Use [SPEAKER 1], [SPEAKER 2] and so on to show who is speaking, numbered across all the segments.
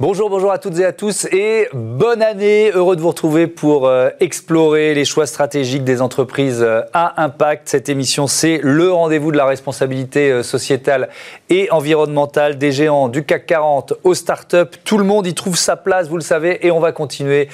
[SPEAKER 1] Bonjour, bonjour à toutes et à tous et bonne année. Heureux de vous retrouver pour euh, explorer les choix stratégiques des entreprises euh, à impact. Cette émission, c'est le rendez-vous de la responsabilité euh, sociétale et environnementale des géants du CAC 40 aux startups. Tout le monde y trouve sa place, vous le savez, et on va continuer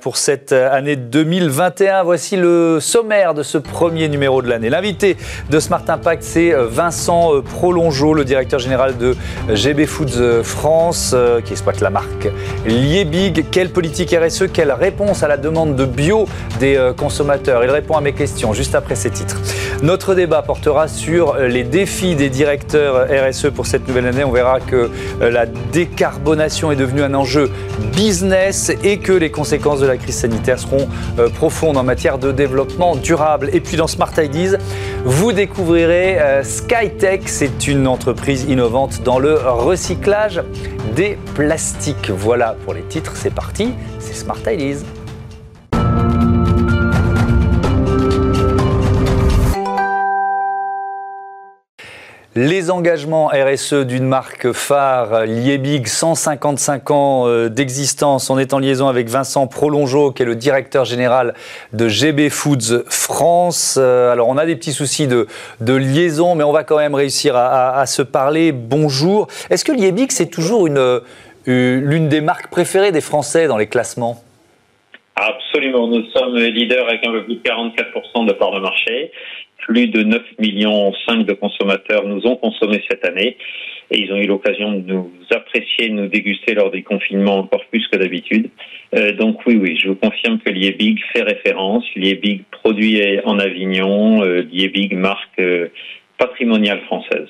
[SPEAKER 1] pour cette année 2021. Voici le sommaire de ce premier numéro de l'année. L'invité de Smart Impact, c'est Vincent Prolongeau, le directeur général de GB Foods France, qui la marque Liebig. Quelle politique RSE Quelle réponse à la demande de bio des euh, consommateurs? Il répond à mes questions juste après ces titres. Notre débat portera sur euh, les défis des directeurs RSE pour cette nouvelle année. On verra que euh, la décarbonation est devenue un enjeu business et que les conséquences de la crise sanitaire seront profondes en matière de développement durable. Et puis dans Smart Ideas, vous découvrirez Skytech. C'est une entreprise innovante dans le recyclage des plastiques. Voilà pour les titres, c'est parti, c'est Smart Ideas. Les engagements RSE d'une marque phare, Liebig, 155 ans euh, d'existence. On est en liaison avec Vincent Prolongeau, qui est le directeur général de GB Foods France. Euh, alors, on a des petits soucis de, liaison, mais on va quand même réussir à, se parler. Bonjour. Est-ce que Liebig, c'est toujours une, l'une des marques préférées des Français dans les classements?
[SPEAKER 2] Absolument. Nous sommes leaders avec un peu plus de 44% de part de marché plus de 9 millions 5 de consommateurs nous ont consommé cette année et ils ont eu l'occasion de nous apprécier, de nous déguster lors des confinements encore plus que d'habitude. Euh, donc oui, oui, je vous confirme que Liebig fait référence. Liebig produit en Avignon, euh, Liebig marque euh, patrimoniale française.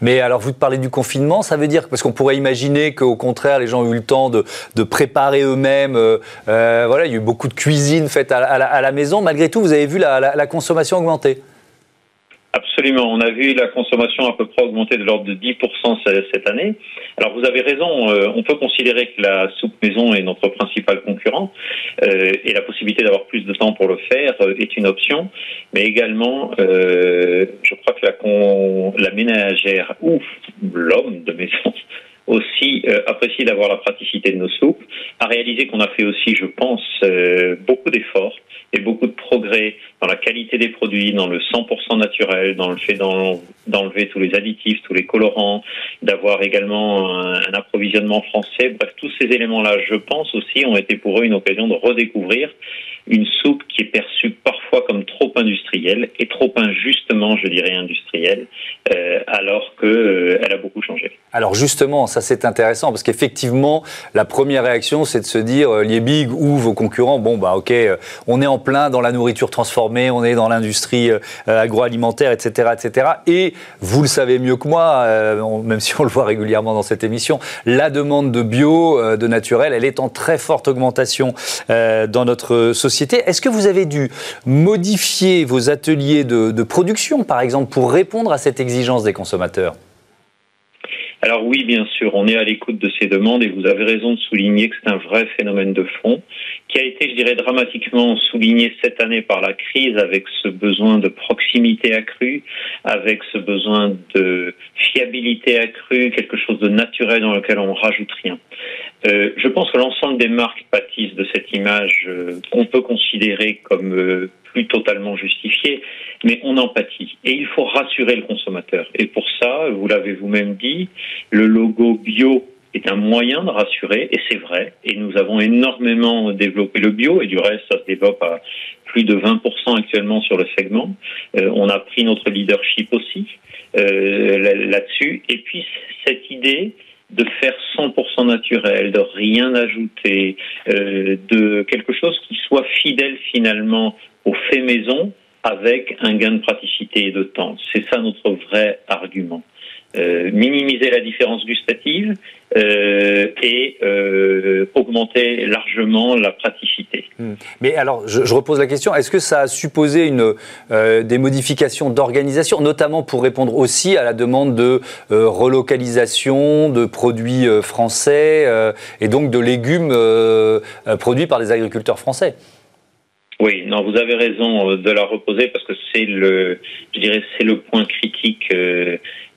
[SPEAKER 1] Mais alors, vous parlez du confinement, ça veut dire parce qu'on pourrait imaginer qu'au contraire, les gens ont eu le temps de, préparer eux-mêmes. Voilà, il y a eu beaucoup de cuisine faite à, la, maison. Malgré tout, vous avez vu la consommation augmenter.
[SPEAKER 2] Absolument. On a vu la consommation à peu près augmenter de l'ordre de 10% cette année. Alors vous avez raison, euh, on peut considérer que la soupe maison est notre principal concurrent euh, et la possibilité d'avoir plus de temps pour le faire euh, est une option. Mais également, je crois que la, la ménagère ou l'homme de maison aussi apprécie d'avoir la praticité de nos soupes, a réalisé qu'on a fait aussi, je pense, beaucoup d'efforts et beaucoup de progrès dans la qualité des produits, dans le 100% naturel, dans le fait d'enlever tous les additifs, tous les colorants, d'avoir également un, approvisionnement français. Bref, tous ces éléments-là, je pense aussi, ont été pour eux une occasion de redécouvrir une soupe qui est perçue parfois comme trop industrielle et trop injustement, je dirais, industrielle, euh, alors qu'elle euh, a beaucoup changé.
[SPEAKER 1] Alors justement, ça c'est intéressant parce qu'effectivement, la première réaction, c'est de se dire, euh, les big ou vos concurrents, bon bah ok, euh, on est en plein dans la nourriture transformée, on est dans l'industrie agroalimentaire, etc., etc. Et vous le savez mieux que moi, même si on le voit régulièrement dans cette émission, la demande de bio, de naturel, elle est en très forte augmentation dans notre société est-ce que vous avez dû modifier vos ateliers de, production, par exemple, pour répondre à cette exigence des consommateurs?
[SPEAKER 2] Alors oui, bien sûr, on est à l'écoute de ces demandes et vous avez raison de souligner que c'est un vrai phénomène de fond qui a été, je dirais, dramatiquement souligné cette année par la crise avec ce besoin de proximité accrue, avec ce besoin de fiabilité accrue, quelque chose de naturel dans lequel on rajoute rien. Euh, je pense que l'ensemble des marques pâtissent de cette image euh, qu'on peut considérer comme euh, plus totalement justifiée, mais on en pâtit. Et il faut rassurer le consommateur. Et pour ça, vous l'avez vous-même dit, le logo bio est un moyen de rassurer, et c'est vrai. Et nous avons énormément développé le bio, et du reste, ça se développe à plus de 20% actuellement sur le segment. on a pris notre leadership aussi là-dessus. Et puis, cette idée de faire 100% naturel, de rien ajouter, euh, de quelque chose qui soit fidèle finalement au fait maison avec un gain de praticité et de temps. C'est ça notre vrai argument. Euh, minimiser la différence gustative euh, et euh, augmenter largement la praticité.
[SPEAKER 1] Hmm. Mais alors, je, je, repose la question, est-ce que ça a supposé une, des modifications d'organisation, notamment pour répondre aussi à la demande de relocalisation de produits français et donc de légumes produits par des agriculteurs français?
[SPEAKER 2] Oui, non, vous avez raison de la reposer parce que c'est le, je dirais, c'est le point critique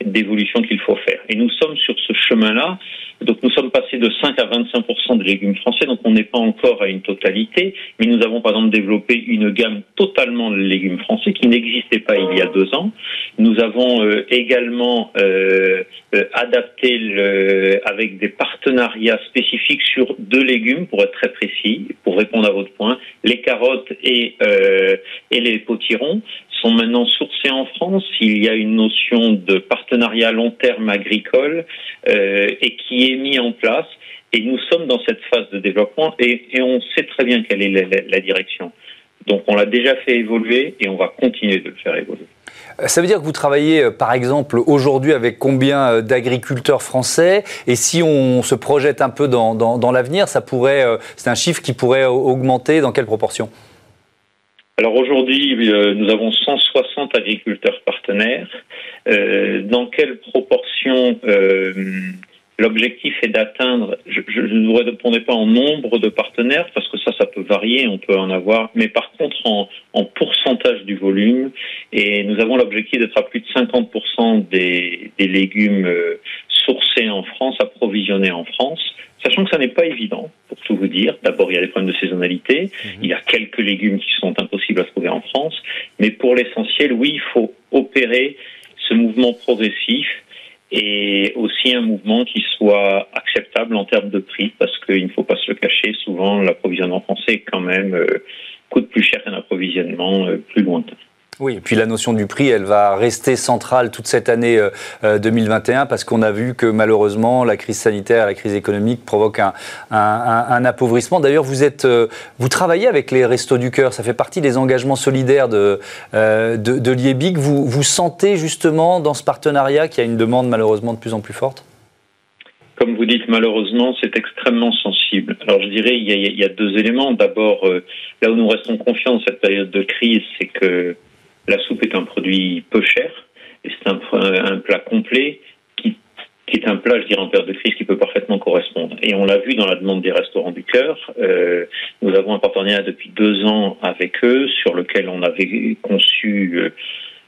[SPEAKER 2] d'évolution qu'il faut faire. Et nous sommes sur ce chemin-là Donc nous sommes passés de 5 à 25 de légumes français, donc on n'est pas encore à une totalité, mais nous avons par exemple développé une gamme totalement de légumes français qui n'existait pas il y a deux ans. Nous avons euh, également euh, euh, adapté avec des partenariats spécifiques sur deux légumes, pour être très précis, pour répondre à votre point, les carottes et les potirons sont maintenant sourcés en France. Il y a une notion de partenariat long terme agricole euh, et qui est mis en place. Et nous sommes dans cette phase de développement et, on sait très bien quelle est la, direction. Donc on l'a déjà fait évoluer et on va continuer de le faire évoluer.
[SPEAKER 1] Euh, ça veut dire que vous travaillez, euh, par exemple, aujourd'hui avec combien d'agriculteurs français? Et si on se projette un peu dans, dans l'avenir, ça pourrait, c'est un chiffre qui pourrait augmenter dans quelle proportion?
[SPEAKER 2] Alors aujourd'hui, euh, nous avons 160 agriculteurs partenaires. Euh, dans quelle proportion euh, L'objectif est d'atteindre, je, ne vous répondrai pas en nombre de partenaires parce que ça, ça peut varier, on peut en avoir, mais par contre en, pourcentage du volume. Et nous avons l'objectif d'être à plus de 50% des, des légumes sourcés en France, approvisionnés en France. Sachant que ça n'est pas évident, pour tout vous dire. D'abord, il y a les problèmes de saisonnalité. Mhm. Il y a quelques légumes qui sont impossibles à trouver en France. Mais pour l'essentiel, oui, il faut opérer ce mouvement progressif et aussi un mouvement qui soit acceptable en termes de prix, parce qu'il ne faut pas se le cacher, souvent l'approvisionnement français quand même euh, coûte plus cher qu'un approvisionnement euh, plus lointain.
[SPEAKER 1] Oui, et puis la notion du prix, elle va rester centrale toute cette année 2021 euh, euh, parce qu'on a vu que malheureusement la crise sanitaire, la crise économique provoque un, appauvrissement. D'ailleurs, vous êtes, euh, vous travaillez avec les Restos du Cœur, ça fait partie des engagements solidaires de, de, de l'IEBIC. Vous, sentez justement dans ce partenariat qu'il y a une demande malheureusement de plus en plus forte?
[SPEAKER 2] Comme vous dites, malheureusement, c'est extrêmement sensible. Alors, je dirais, il y a, il y a deux éléments. D'abord, là où nous restons confiants dans cette période de crise, c'est que la soupe est un produit peu cher c'est un, plat complet qui, est un plat, je dirais, en période de crise qui peut parfaitement correspondre. Et on l'a vu dans la demande des restaurants du cœur. Euh, nous avons un partenariat depuis deux ans avec eux sur lequel on avait conçu euh,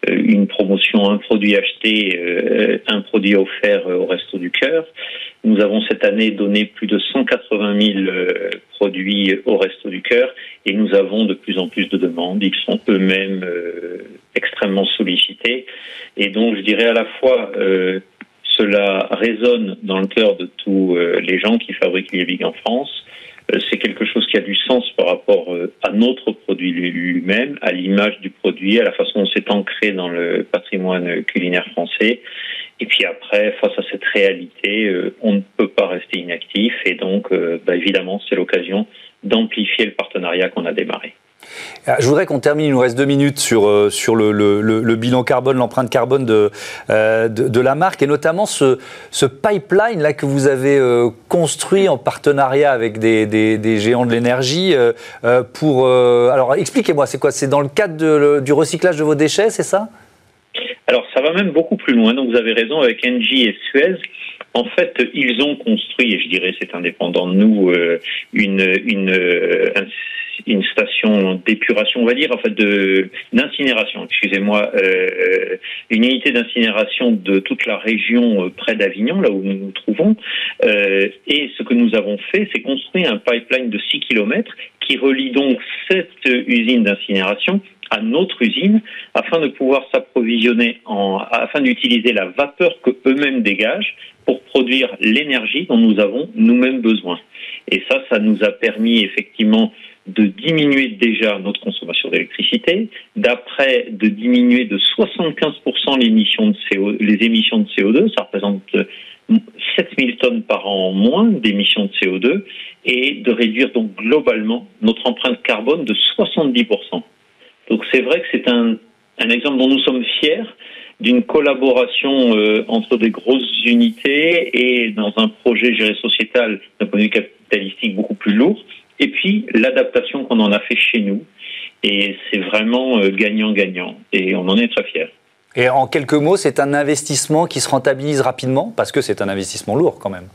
[SPEAKER 2] une promotion, un produit acheté, euh, un produit offert au Resto du Cœur. Nous avons cette année donné plus de 180 000 produits au Resto du Cœur et nous avons de plus en plus de demandes. Ils sont eux-mêmes euh, extrêmement sollicités. Et donc, je dirais à la fois, euh, cela résonne dans le cœur de tous euh, les gens qui fabriquent les en France. C'est quelque chose qui a du sens par rapport à notre produit lui-même, à l'image du produit, à la façon dont c'est ancré dans le patrimoine culinaire français. Et puis après, face à cette réalité, on ne peut pas rester inactif. Et donc, bah, évidemment, c'est l'occasion d'amplifier le partenariat qu'on a démarré.
[SPEAKER 1] Ah, je voudrais qu'on termine, il nous reste deux minutes sur, euh, sur le, le, bilan carbone, l'empreinte carbone de, euh, de, la marque, et notamment ce, ce pipeline là que vous avez euh, construit en partenariat avec des, des, géants de l'énergie. pour, alors expliquez-moi, c'est quoi? C'est dans le cadre du recyclage de vos déchets, c'est ça?
[SPEAKER 2] Alors ça va même beaucoup plus loin, donc vous avez raison, avec Engie et Suez, en fait, ils ont construit, et je dirais c'est indépendant de nous, une, une, euh, une station d'épuration, on va dire, en d'incinération. Excusez-moi, euh, une unité d'incinération de toute la région près d'Avignon, là où nous nous trouvons. et ce que nous avons fait, c'est construire un pipeline de 6 km qui relie donc cette usine d'incinération à notre usine afin de pouvoir s'approvisionner en, afin d'utiliser la vapeur que eux-mêmes dégagent pour produire l'énergie dont nous avons nous-mêmes besoin. Et ça, ça nous a permis effectivement de diminuer déjà notre consommation d'électricité, d'après de diminuer de 75% l'émission de CO, les émissions de CO2, ça représente 7000 tonnes par an en moins d'émissions de CO2, et de réduire donc globalement notre empreinte carbone de 70%. Donc c'est vrai que c'est un, un exemple dont nous sommes fiers, d'une collaboration euh, entre des grosses unités et dans un projet géré sociétal d'un point de vue capitalistique beaucoup plus lourd. Et puis l'adaptation qu'on en a fait chez nous. Et c'est vraiment euh, gagnant-gagnant. Et on en est très fiers.
[SPEAKER 1] Et en quelques mots, c'est un investissement qui se rentabilise rapidement? Parce que c'est un investissement lourd quand même.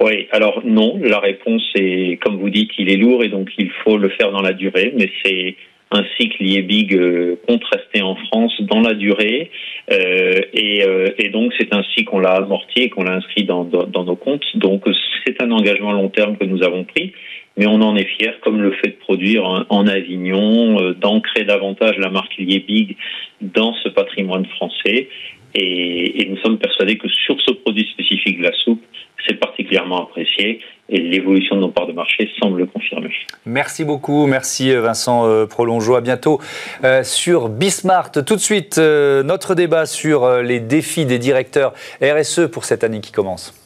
[SPEAKER 2] Oui, alors non, la réponse est, comme vous dites, il est lourd et donc il faut le faire dans la durée, mais c'est un cycle IEBIG euh, contrasté en France dans la durée. Euh, et, euh, et, donc, c'est ainsi qu'on l'a amorti et qu'on l'a inscrit dans, dans, dans, nos comptes. Donc, c'est un engagement long terme que nous avons pris. Mais on en est fier, comme le fait de produire en, Avignon, d'ancrer davantage la marque Liebig dans ce patrimoine français. Et, nous sommes persuadés que sur ce produit spécifique de la soupe, c'est particulièrement apprécié et l'évolution de nos parts de marché semble le confirmer.
[SPEAKER 1] Merci beaucoup, merci euh, Vincent euh, Prolongeau. À bientôt euh, sur Bismart. Tout de suite, notre débat sur les défis des directeurs RSE pour cette année qui commence.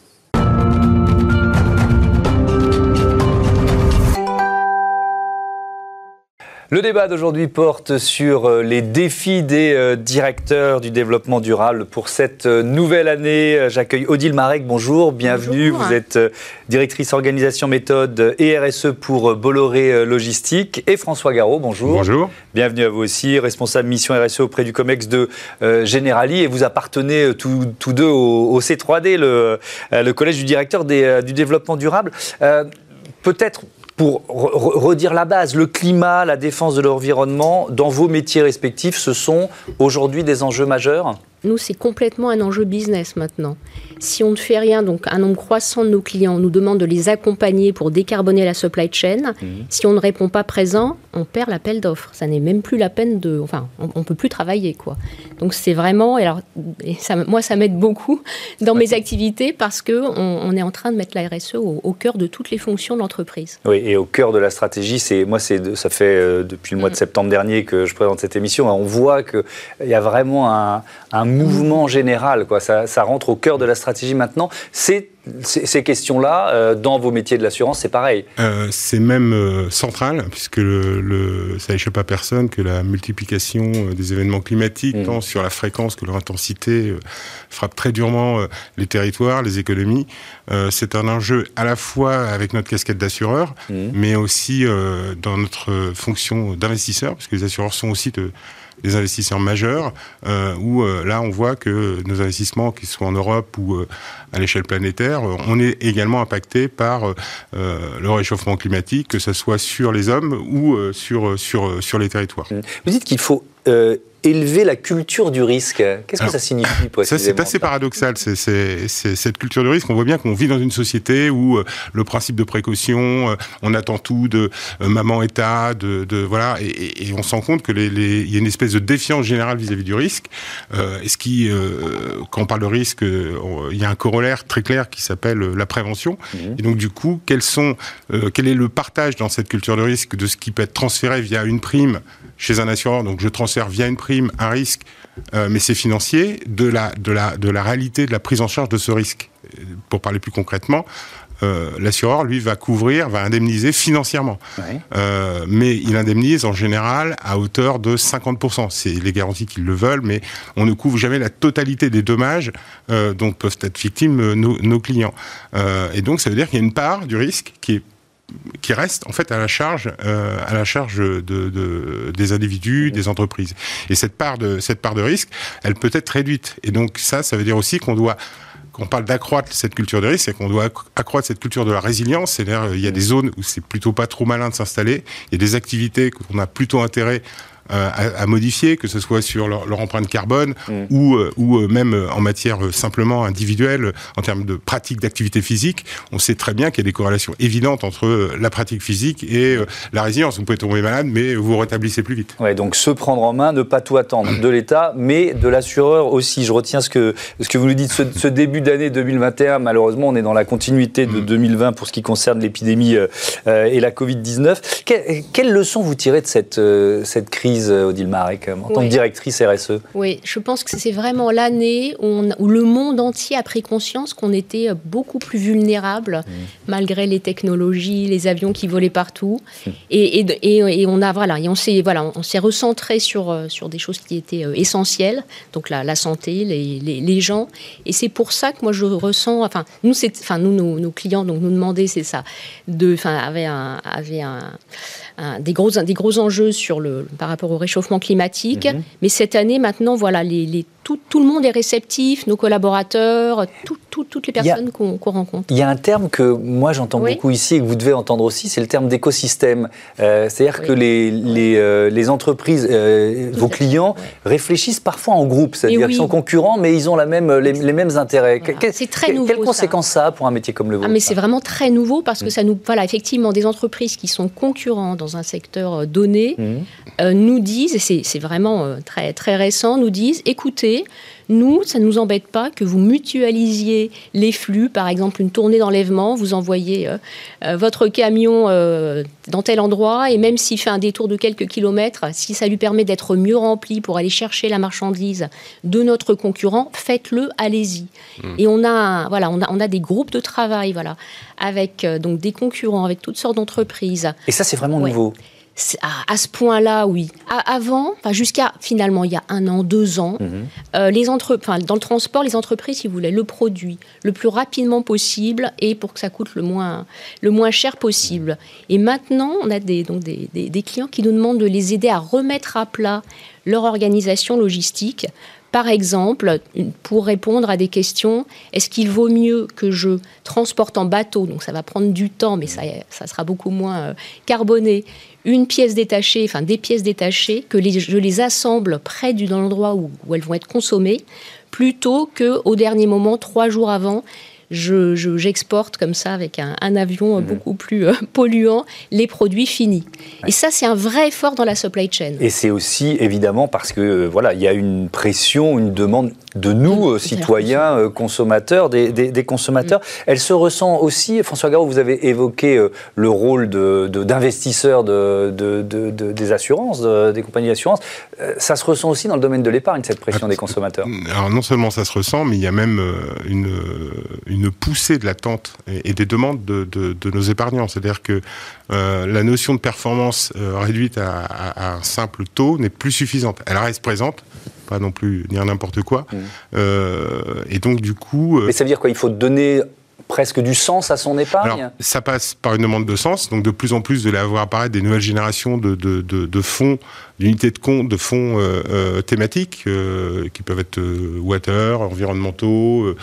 [SPEAKER 1] Le débat d'aujourd'hui porte sur euh, les défis des euh, directeurs du développement durable pour cette euh, nouvelle année. J'accueille Odile Marek, bonjour, bienvenue. Vous êtes directrice organisation méthode et RSE pour Bolloré Logistique. Et François Garot, bonjour.
[SPEAKER 3] Bonjour.
[SPEAKER 1] Bienvenue à vous aussi, responsable mission RSE auprès du COMEX de Generali. Et vous appartenez tous deux au, C3D, le, le, collège du directeur du développement durable. Peut-être pour redire la base, le climat, la défense de l'environnement, dans vos métiers respectifs, ce sont aujourd'hui des enjeux majeurs?
[SPEAKER 4] Nous, c'est complètement un enjeu business maintenant. Si on ne fait rien, donc un nombre croissant de nos clients nous demande de les accompagner pour décarboner la supply chain. Mhm. Si on ne répond pas présent, on perd l'appel d'offres. Ça n'est même plus la peine de. Enfin, on ne peut plus travailler, quoi. Donc c'est vraiment. Et alors, ça, moi, ça m'aide beaucoup dans mes activités parce qu'on on est en train de mettre la RSE au, cœur de toutes les fonctions de l'entreprise.
[SPEAKER 1] Oui, et au cœur de la stratégie, c'est moi, c'est ça fait euh, depuis le mois de mm. septembre dernier que je présente cette émission. On voit qu'il y a vraiment un, un mouvement général. Quoi. Ça, ça, rentre au cœur de la stratégie maintenant. C'est ces questions-là, euh, dans vos métiers de l'assurance, c'est pareil
[SPEAKER 3] euh, C'est même euh, central, puisque le, ça n'échappe à personne que la multiplication des événements climatiques, mmh. tant sur la fréquence que leur intensité, frappe très durement les territoires, les économies. c'est un enjeu à la fois avec notre casquette d'assureur, mmh. mais aussi dans notre fonction d'investisseur, parce que les assureurs sont aussi de des investisseurs majeurs, euh, où euh, là on voit que nos investissements, qu'ils soient en Europe ou euh, à l'échelle planétaire, on est également impacté par le réchauffement climatique, que ce soit sur les hommes ou sur, sur, sur les territoires.
[SPEAKER 1] Vous dites qu'il faut élever la culture du risque. Qu'est-ce que ça signifie
[SPEAKER 3] Ça, c'est assez paradoxal. C'est cette culture du risque. On voit bien qu'on vit dans une société où euh, le principe de précaution, euh, on attend tout de euh, maman État, de, de voilà, et, et, on se rend compte que il y a une espèce de défiance générale vis-à-vis du risque. Euh, ce qui, quand on parle de risque, il y a un corollaire très clair qui s'appelle la prévention. Mmh. Et donc, du coup, quels sont, quel est le partage dans cette culture de risque de ce qui peut être transféré via une prime chez un assureur, donc je transfère via une prime un risque, euh, mais c'est financier, de la, de, la, de la réalité de la prise en charge de ce risque. Pour parler plus concrètement, euh, l'assureur, lui, va couvrir, va indemniser financièrement. Euh, mais il indemnise en général à hauteur de 50%. C'est les garanties qu'ils le veulent, mais on ne couvre jamais la totalité des dommages dont peuvent être victimes nos, nos clients. et donc, ça veut dire qu'il y a une part du risque qui est qui reste en fait à la charge, euh, à la charge de, de, des individus, des entreprises. Et cette part de cette part de risque, elle peut être réduite. Et donc ça, ça veut dire aussi qu'on doit qu'on parle d'accroître cette culture de risque, c'est qu'on doit accroître cette culture de la résilience. C'est-à-dire, il y a des zones où c'est plutôt pas trop malin de s'installer. Il y a des activités qu'on a plutôt intérêt euh, à, modifier, que ce soit sur leur, empreinte carbone mm. ou, euh, ou euh, même en matière simplement individuelle, en termes de pratique d'activité physique. On sait très bien qu'il y a des corrélations évidentes entre la pratique physique et la résilience. Vous pouvez tomber malade, mais vous rétablissez plus vite.
[SPEAKER 1] Ouais, donc se prendre en main, ne pas tout attendre de l'État, mais de l'assureur aussi. Je retiens ce que, ce que vous nous dites, ce, début d'année 2021, malheureusement, on est dans la continuité de 2020 mm. pour ce qui concerne l'épidémie et la Covid-19. quelle leçon vous tirez de cette, cette crise? Euh, Odile Marek, en tant que directrice RSE
[SPEAKER 4] Oui, je pense que c'est vraiment l'année où, le monde entier a pris conscience qu'on était beaucoup plus vulnérable, mmh. malgré les technologies, les avions qui volaient partout. Mmh. Et, et, on a voilà, et on s'est voilà, on s'est recentré sur euh, sur des choses qui étaient euh, essentielles, donc la, la santé, les, les, gens. Et c'est pour ça que moi je ressens, enfin nous enfin nous nos, clients donc nous demandaient c'est ça, de, enfin avait un avait un des, gros, des gros enjeux sur le, par rapport au réchauffement climatique. Mhm. Mais cette année, maintenant, voilà, les, tout, le monde est réceptif, nos collaborateurs, toutes les personnes qu'on rencontre.
[SPEAKER 1] Il y a un terme que moi j'entends beaucoup ici et que vous devez entendre aussi, c'est le terme d'écosystème. Euh, c'est-à-dire que les, les, euh, les entreprises, euh, vos clients, réfléchissent parfois en groupe, c'est-à-dire qu'ils sont concurrents, mais ils ont la même, les, mêmes intérêts.
[SPEAKER 4] c'est très nouveau.
[SPEAKER 1] Quelles conséquences ça. a pour un métier comme le vôtre
[SPEAKER 4] ah, mais C'est vraiment très nouveau parce que mm. ça nous. Voilà, effectivement, des entreprises qui sont concurrents dans un secteur donné mm. nous disent, et c'est vraiment très, très récent, nous disent écoutez, nous, ça ne nous embête pas que vous mutualisiez les flux, par exemple une tournée d'enlèvement, vous envoyez euh, euh, votre camion euh, dans tel endroit, et même s'il fait un détour de quelques kilomètres, si ça lui permet d'être mieux rempli pour aller chercher la marchandise de notre concurrent, faites-le, allez-y. Mmh. Et on a, voilà, on a, on a des groupes de travail, voilà, avec donc des concurrents, avec toutes sortes d'entreprises.
[SPEAKER 1] Et ça, c'est vraiment nouveau
[SPEAKER 4] à, ce point-là, oui. avant, jusqu'à finalement il y a un an, deux ans, mhm. euh, les entre, dans le transport, les entreprises, si vous voulez, le produit le plus rapidement possible et pour que ça coûte le moins, le moins cher possible. Et maintenant, on a des, donc des, des clients qui nous demandent de les aider à remettre à plat leur organisation logistique par exemple, pour répondre à des questions, est-ce qu'il vaut mieux que je transporte en bateau, donc ça va prendre du temps, mais ça, sera beaucoup moins euh, carboné, une pièce détachée, enfin des pièces détachées, que je les assemble près du dans l'endroit où, où, elles vont être consommées, plutôt que au dernier moment, trois jours avant, j'exporte comme ça avec un, avion mhm. beaucoup plus euh, polluant les produits finis. Et ça, c'est un vrai effort dans la supply chain.
[SPEAKER 1] Et c'est aussi évidemment parce que euh, voilà, il y a une pression, une demande de nous, euh, citoyens, consommateurs, des, consommateurs. Mm. Elle se ressent aussi, François Garot, vous avez évoqué le rôle d'investisseur de, des assurances, des compagnies d'assurance. Ça se ressent aussi dans le domaine de l'épargne, cette pression des consommateurs.
[SPEAKER 3] Alors non seulement ça se ressent, mais il y a même une, une une poussée de l'attente et, des demandes de, nos épargnants. C'est-à-dire que euh, la notion de performance euh, réduite à, un simple taux n'est plus suffisante. Elle reste présente, pas non plus dire n'importe quoi. Mmh. Euh, et donc du coup...
[SPEAKER 1] Mais ça veut dire quoi? Il faut donner presque du sens à son épargne
[SPEAKER 3] Ça passe par une demande de sens, donc de plus en plus de l'avoir apparaître des nouvelles générations de, de, de fonds d'unités de compte, de fonds euh, euh, thématiques euh, qui peuvent être water, environnementaux,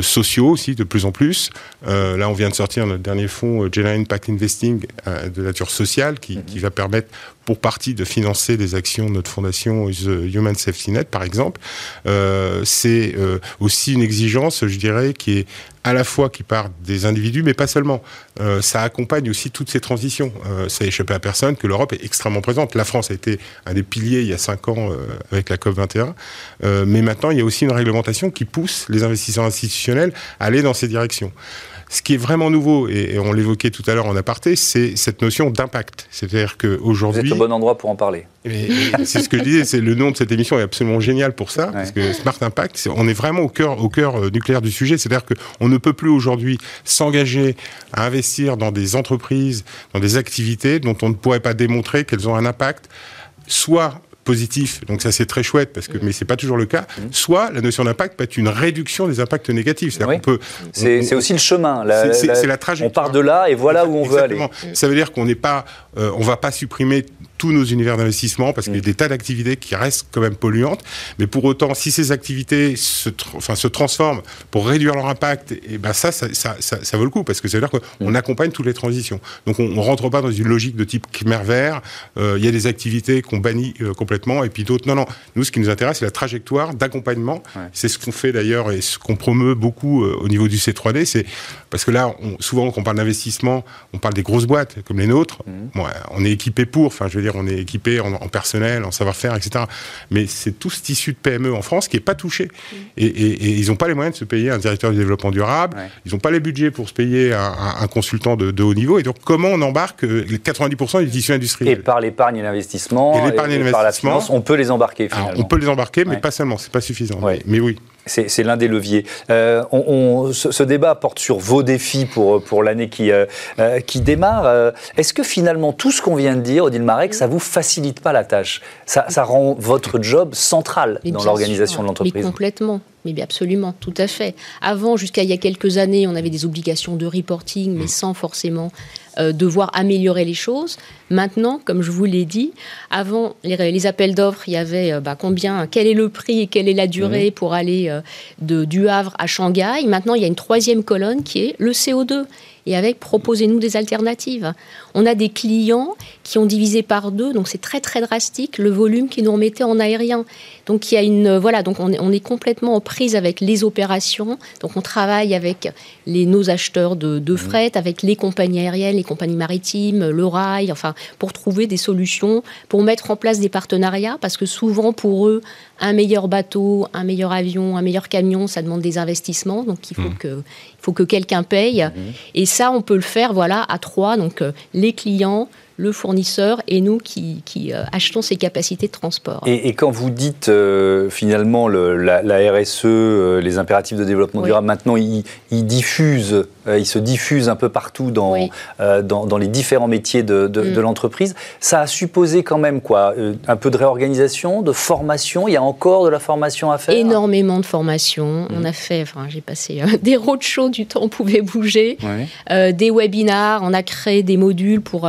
[SPEAKER 3] sociaux aussi de plus en plus. là, on vient de sortir notre dernier fonds General Impact Investing de nature sociale qui, qui, va permettre pour partie de financer des actions de notre fondation Human Safety Net, par exemple. C'est aussi une exigence, je dirais, qui est à la fois qui part des individus, mais pas seulement. ça accompagne aussi toutes ces transitions. ça n'a échappé à personne que l'Europe est extrêmement présente. La France a été un des piliers il y a cinq ans euh, avec la COP 21. Euh, mais maintenant, il y a aussi une réglementation qui pousse les investisseurs institutionnels à aller dans ces directions. Ce qui est vraiment nouveau, et, on l'évoquait tout à l'heure en aparté, c'est cette notion d'impact. C'est-à-dire qu'aujourd'hui...
[SPEAKER 1] Vous êtes au bon endroit pour en parler.
[SPEAKER 3] C'est ce que je disais, c'est le nom de cette émission est absolument génial pour ça, parce que Smart Impact, on est vraiment au cœur, au cœur euh, nucléaire du sujet. C'est-à-dire qu'on ne peut plus aujourd'hui s'engager à investir dans des entreprises, dans des activités dont on ne pourrait pas démontrer qu'elles ont un impact soit positif, donc ça c'est très chouette, parce que, mais c'est pas toujours le cas, soit la notion d'impact peut être une réduction des impacts négatifs.
[SPEAKER 1] C'est aussi le chemin, c'est la trajectoire. On part de là et voilà où on veut aller.
[SPEAKER 3] Ça veut dire qu'on n'est pas, euh, on va pas supprimer tous nos univers d'investissement parce qu'il y a mm. des tas d'activités qui restent quand même polluantes. Mais pour autant, si ces activités se, enfin, se transforment pour réduire leur impact, et ben ça, ça, ça, ça, vaut le coup parce que ça veut dire qu'on mm. accompagne toutes les transitions. Donc on ne rentre pas dans une logique de type Khmer vert. Euh, il y a des activités qu'on bannit euh, complètement et puis d'autres. Non, non. Nous, ce qui nous intéresse, c'est la trajectoire d'accompagnement. C'est ce qu'on fait d'ailleurs et ce qu'on promeut beaucoup euh, au niveau du C3D. C'est parce que là, on, souvent, quand on parle d'investissement, on parle des grosses boîtes comme les nôtres. Mm. on est équipé pour. Enfin, je veux dire on est équipé en, personnel, en savoir-faire, etc. Mais c'est tout ce tissu de PME en France qui n'est pas touché. Et, ils n'ont pas les moyens de se payer un directeur du développement durable, ils n'ont pas les budgets pour se payer un, consultant de, haut niveau. Et donc, comment on embarque les 90% des tissus industriels?
[SPEAKER 1] Et par l'épargne et l'investissement, et, par la finance, on peut les embarquer finalement.
[SPEAKER 3] on peut les embarquer, mais pas seulement, c'est pas suffisant. mais oui.
[SPEAKER 1] C'est l'un des leviers. Euh, on, ce, débat porte sur vos défis pour, pour l'année qui, euh, euh, qui démarre. Est-ce que finalement, tout ce qu'on vient de dire, Odile Marek, ça vous facilite pas la tâche? Ça, ça, rend votre job central dans l'organisation de l'entreprise?
[SPEAKER 4] Complètement Mais absolument, tout à fait. Avant, jusqu'à il y a quelques années, on avait des obligations de reporting, mais mm. sans forcément euh, devoir améliorer les choses. Maintenant, comme je vous l'ai dit, avant les, appels d'offres, il y avait euh, bah, combien, quel est le prix et quelle est la durée pour aller euh, de, du Havre à Shanghai. Maintenant, il y a une troisième colonne qui est le CO2 et avec proposez-nous des alternatives. On a des clients qui ont divisé par deux, donc c'est très très drastique le volume qu'ils nous remettaient en aérien. Donc il y a une voilà, donc on est, on est complètement en prise avec les opérations. Donc on travaille avec les, nos acheteurs de, de fret, avec les compagnies aériennes, les compagnies maritimes, le rail, enfin pour trouver des solutions, pour mettre en place des partenariats, parce que souvent pour eux un meilleur bateau, un meilleur avion, un meilleur camion, ça demande des investissements, donc il faut mmh. que, il faut que quelqu'un paye. Mmh. Et ça, on peut le faire, voilà, à trois, donc euh, les clients, le fournisseur et nous qui, euh, achetons ces capacités de transport.
[SPEAKER 1] Et, quand vous dites euh, finalement la, RSE, euh, les impératifs de développement durable, maintenant ils, diffusent, ils se diffusent un peu partout dans, dans, les différents métiers de, mm. l'entreprise. Ça a supposé quand même quoi Un peu de réorganisation, de formation Il y a encore de la formation à faire?
[SPEAKER 4] Énormément de formation. On mm. a fait, enfin j'ai passé des roadshows du temps, on pouvait bouger, des webinars, on a créé des modules pour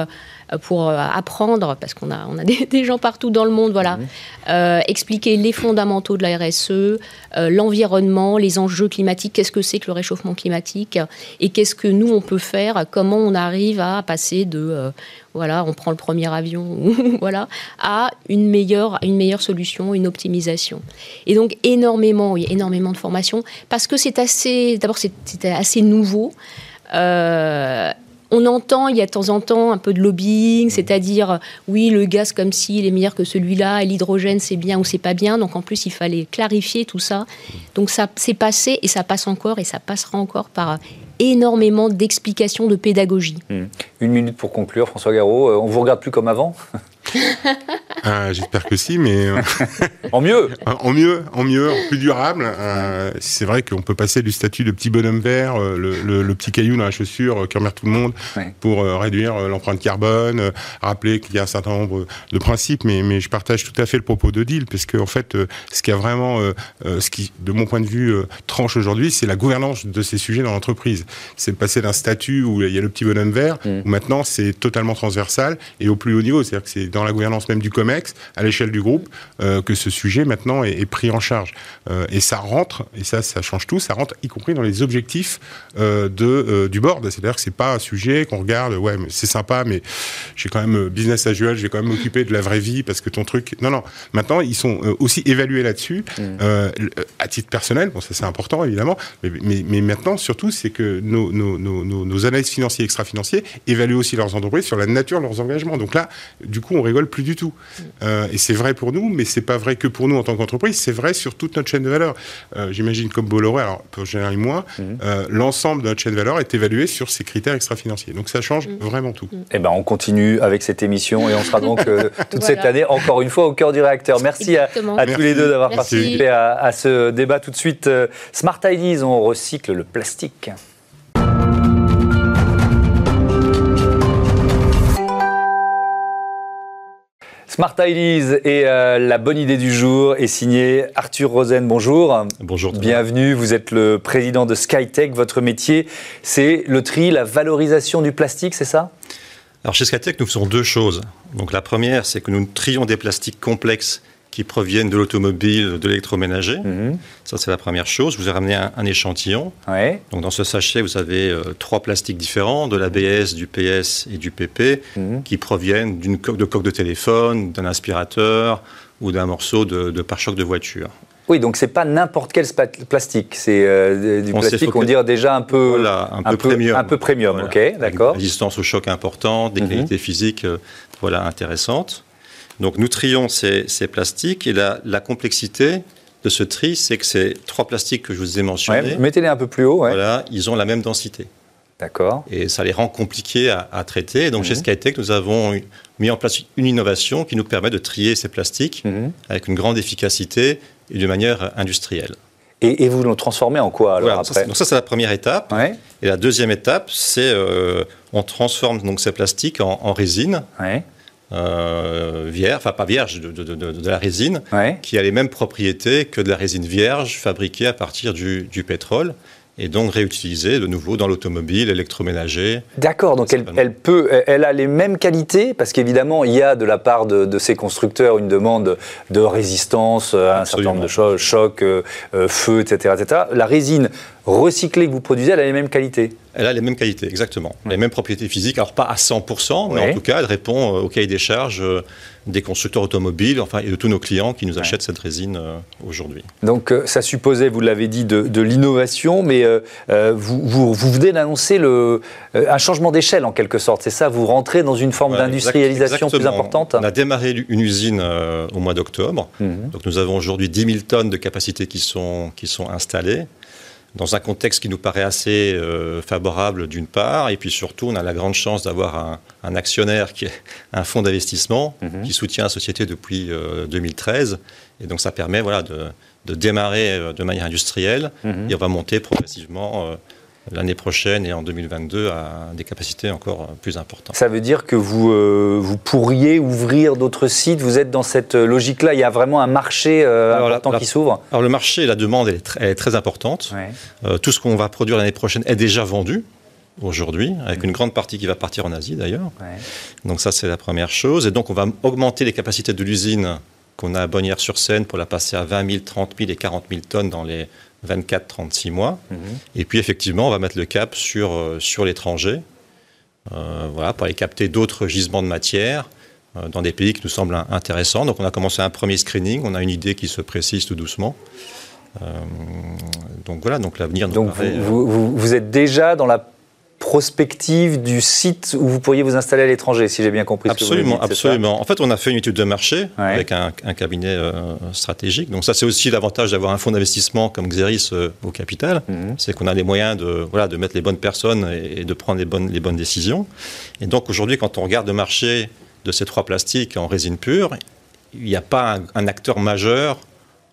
[SPEAKER 4] pour euh, apprendre, parce qu'on a, on a des, gens partout dans le monde, voilà, euh, expliquer les fondamentaux de la RSE, euh, l'environnement, les enjeux climatiques, qu'est-ce que c'est que le réchauffement climatique, et qu'est-ce que nous, on peut faire, comment on arrive à passer de, voilà, on prend le premier avion, voilà, à une meilleure, une meilleure solution, une optimisation. Et donc, énormément, oui, énormément de formation, parce que c'est assez, d'abord, c'était assez nouveau. Euh, on entend, il y a de temps en temps un peu de lobbying, mmh. c'est-à-dire, oui, le gaz comme s'il est meilleur que celui-là, et l'hydrogène c'est bien ou c'est pas bien. Donc en plus, il fallait clarifier tout ça. Mmh. Donc ça s'est passé et ça passe encore et ça passera encore par énormément d'explications de pédagogie.
[SPEAKER 1] Mmh. Une minute pour conclure, François Garraud. Euh, on vous regarde plus comme avant?
[SPEAKER 3] ah, J'espère que si, mais euh,
[SPEAKER 1] en mieux,
[SPEAKER 3] en mieux, en mieux, en plus durable. Euh, c'est vrai qu'on peut passer du statut de petit bonhomme vert, le, petit caillou dans la chaussure qui emmerde tout le monde, pour réduire l'empreinte carbone, rappeler qu'il y a un certain nombre de principes. Mais, mais je partage tout à fait le propos de Deal, parce qu'en en fait, ce qui a vraiment, ce qui, de mon point de vue, tranche aujourd'hui, c'est la gouvernance de ces sujets dans l'entreprise. C'est passer d'un statut où il y a le petit bonhomme vert, mmh. où maintenant c'est totalement transversal et au plus haut niveau. C'est-à-dire que c'est dans la gouvernance même du COMEX, à l'échelle du groupe, euh, que ce sujet maintenant est, pris en charge. Euh, et ça rentre, et ça, ça change tout, ça rentre y compris dans les objectifs euh, de, du board. C'est-à-dire que c'est pas un sujet qu'on regarde, ouais, mais c'est sympa, mais j'ai quand même business as usual, j'ai quand même m'occuper de la vraie vie parce que ton truc. Non, non. Maintenant, ils sont aussi évalués là-dessus, mmh. à titre personnel. Bon, ça c'est important évidemment, mais, mais, mais maintenant, surtout, c'est que nos, nos, nos, financiers et extra-financiers évaluent aussi leurs entreprises sur la nature de leurs engagements. Donc là, du coup, on rigole plus du tout. Euh, et c'est vrai pour nous, mais c'est pas vrai que pour nous en tant qu'entreprise, c'est vrai sur toute notre chaîne de valeur. Euh, j'imagine comme Bolloré, alors pour générer moi, mhm. euh, l'ensemble de notre chaîne de valeur est évalué sur ces critères extra-financiers. Donc ça change mhm. vraiment tout.
[SPEAKER 1] Eh ben, on continue avec cette émission et on sera donc toute cette année encore une fois au cœur du réacteur. Merci à, tous les deux d'avoir participé à, à, ce débat. Tout de suite, Smart Ideas, on recycle le plastique. Smart Ideas et euh, la bonne idée du jour est signée Arthur Rosen. Bonjour.
[SPEAKER 5] Bonjour.
[SPEAKER 1] Bienvenue. Vous êtes le président de Skytech. Votre métier, c'est le tri, la valorisation du plastique, c'est ça?
[SPEAKER 5] Alors chez Skytech, nous faisons deux choses. Donc la première, c'est que nous trions des plastiques complexes qui proviennent de l'automobile, de l'électroménager. Mhm. Ça, c'est la première chose. Je vous ai ramené un, échantillon. Donc, dans ce sachet, vous avez euh, trois plastiques différents, de l'ABS, du PS et du PP, mhm. qui proviennent d'une coque de coque de téléphone, d'un aspirateur ou d'un morceau de, de pare-choc de voiture.
[SPEAKER 1] Oui, donc c'est pas n'importe quel plastique, c'est euh, du plastique, on dirait déjà un peu,
[SPEAKER 5] un, peu, premium.
[SPEAKER 1] Un peu premium, ok, d'accord.
[SPEAKER 5] Résistance au choc importante, des mhm. qualités physiques, euh, voilà, intéressantes. Donc nous trions ces, plastiques et la, complexité de ce tri, c'est que ces trois plastiques que je vous ai mentionnés,
[SPEAKER 1] mettez-les un peu plus haut,
[SPEAKER 5] voilà, ils ont la même densité.
[SPEAKER 1] D'accord.
[SPEAKER 5] Et ça les rend compliqués à, traiter. donc chez mhm. Skytech, nous avons mis en place une innovation qui nous permet de trier ces plastiques mhm. avec une grande efficacité et de manière industrielle.
[SPEAKER 1] Et, vous le transformez en quoi alors après
[SPEAKER 5] Donc ça c'est la première étape. Et la deuxième étape, c'est euh, on transforme donc ces plastiques en, résine. Vierge, enfin pas vierge, de, la résine, qui a les mêmes propriétés que de la résine vierge fabriquée à partir du, du pétrole et donc réutilisée de nouveau dans l'automobile, l'électroménager.
[SPEAKER 1] D'accord, donc elle, peut, elle a les mêmes qualités, parce qu'évidemment, il y a de la part de, ces constructeurs une demande de résistance à un certain nombre de choses, choc, euh, euh, feu, etc., etc. La résine recyclée que vous produisez, elle a les mêmes qualités
[SPEAKER 5] Elle a les mêmes qualités, exactement. Les mêmes propriétés physiques, alors pas à 100%, mais en tout cas, elle répond euh, au cahier des charges des constructeurs automobiles, enfin, et de tous nos clients qui nous achètent cette résine euh, aujourd'hui.
[SPEAKER 1] Donc, euh, ça supposait, vous l'avez dit, de, l'innovation, mais euh, vous, vous, venez d'annoncer un changement d'échelle en quelque sorte. C'est ça, vous rentrez dans une forme d'industrialisation plus importante
[SPEAKER 5] On a démarré une usine au mois d'octobre. Mhm. Donc, nous avons aujourd'hui 10 000 tonnes de capacités qui sont, qui sont installées dans un contexte qui nous paraît assez euh, favorable d'une part, et puis surtout on a la grande chance d'avoir un, actionnaire qui est un fonds d'investissement mhm. qui soutient la société depuis 2013, euh, et donc ça permet voilà, de, démarrer euh, de manière industrielle, mhm. et on va monter progressivement l'année prochaine et en 2022 à des capacités encore plus importantes.
[SPEAKER 1] Ça veut dire que vous, euh, vous pourriez ouvrir d'autres sites? Vous êtes dans cette logique-là Il y a vraiment un marché euh, important qui s'ouvre?
[SPEAKER 5] Alors le marché, la demande, elle est, très, importante. Euh, tout ce qu'on va produire l'année prochaine est déjà vendu aujourd'hui, avec une grande partie qui va partir en Asie d'ailleurs. Donc ça, c'est la première chose. Et donc on va augmenter les capacités de l'usine qu'on a à Bonnières-sur-Seine pour la passer à 20 000, 30 000 et 40 000 tonnes dans les 24-36 mois. Mhm. Et puis effectivement, on va mettre le cap sur, euh, sur l'étranger, euh, voilà, pour aller capter d'autres gisements de matière euh, dans des pays qui nous semblent intéressants. Donc on a commencé un premier screening, on a une idée qui se précise tout doucement. donc voilà, donc l'avenir nous
[SPEAKER 1] donc vous, vous, vous, êtes déjà dans la prospective du site où vous pourriez vous installer à l'étranger, si j'ai bien compris.
[SPEAKER 5] Absolument,
[SPEAKER 1] ce que
[SPEAKER 5] vous dites, absolument. En fait, on a fait une étude de marché avec un, cabinet euh, stratégique. Donc ça, c'est aussi l'avantage d'avoir un fonds d'investissement comme Xeris euh, au capital, mhm. c'est qu'on a les moyens de voilà de mettre les bonnes personnes et, de prendre les bonnes les bonnes décisions. Et donc aujourd'hui, quand on regarde le marché de ces trois plastiques en résine pure, il n'y a pas un, un, acteur majeur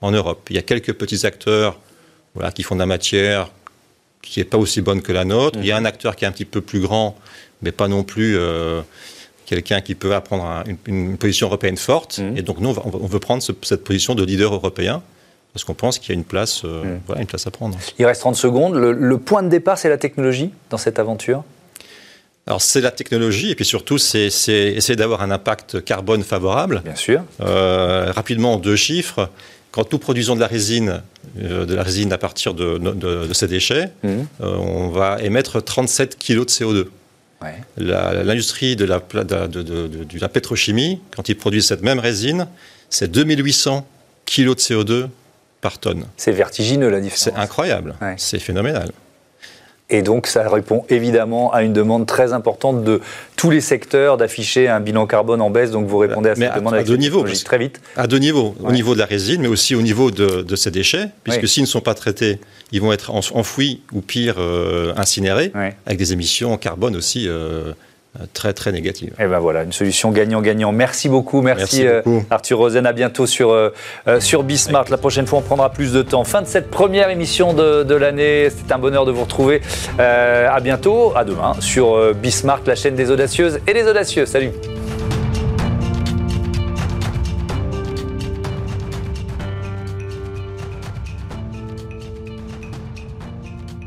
[SPEAKER 5] en Europe. Il y a quelques petits acteurs voilà, qui font de la matière qui n'est pas aussi bonne que la nôtre. Il y a un acteur qui est un petit peu plus grand, mais pas non plus euh, quelqu'un qui peut prendre une, position européenne forte. Mhm. Et donc, nous, on, veut prendre cette position de leader européen. Parce qu'on pense qu'il y a une place, euh, mhm. voilà, une place à prendre.
[SPEAKER 1] Il reste 30 secondes. Le, point de départ, c'est la technologie dans cette aventure?
[SPEAKER 5] Alors c'est la technologie et puis surtout c'est essayer d'avoir un impact carbone favorable.
[SPEAKER 1] Bien sûr.
[SPEAKER 5] Euh, rapidement, deux chiffres. Quand nous produisons de la résine, euh, de la résine à partir de, ces déchets, mhm. euh, on va émettre 37 kg de CO2. L'industrie de la, de, la pétrochimie, quand ils produisent cette même résine, c'est 2800 kg de CO2 par tonne.
[SPEAKER 1] C'est vertigineux la différence.
[SPEAKER 5] C'est incroyable, c'est phénoménal.
[SPEAKER 1] Et donc, ça répond évidemment à une demande très importante de tous les secteurs d'afficher un bilan carbone en baisse. Donc, vous répondez à cette demande
[SPEAKER 5] à deux niveaux,
[SPEAKER 1] très vite.
[SPEAKER 5] À deux niveaux. Au niveau de la résine, mais aussi au niveau de, ces déchets, puisque s'ils ne sont pas traités, ils vont être enfouis ou pire euh, incinérés, avec des émissions en carbone aussi euh, très très négative.
[SPEAKER 1] Et eh ben voilà, une solution gagnant-gagnant. Merci beaucoup, merci, euh, Arthur Rosen. À bientôt sur, euh, euh, sur Bismart. La prochaine fois, on prendra plus de temps. Fin de cette première émission de, de l'année. C'était un bonheur de vous retrouver. à bientôt, à demain sur Bismart, la chaîne des audacieuses et des audacieux. Salut.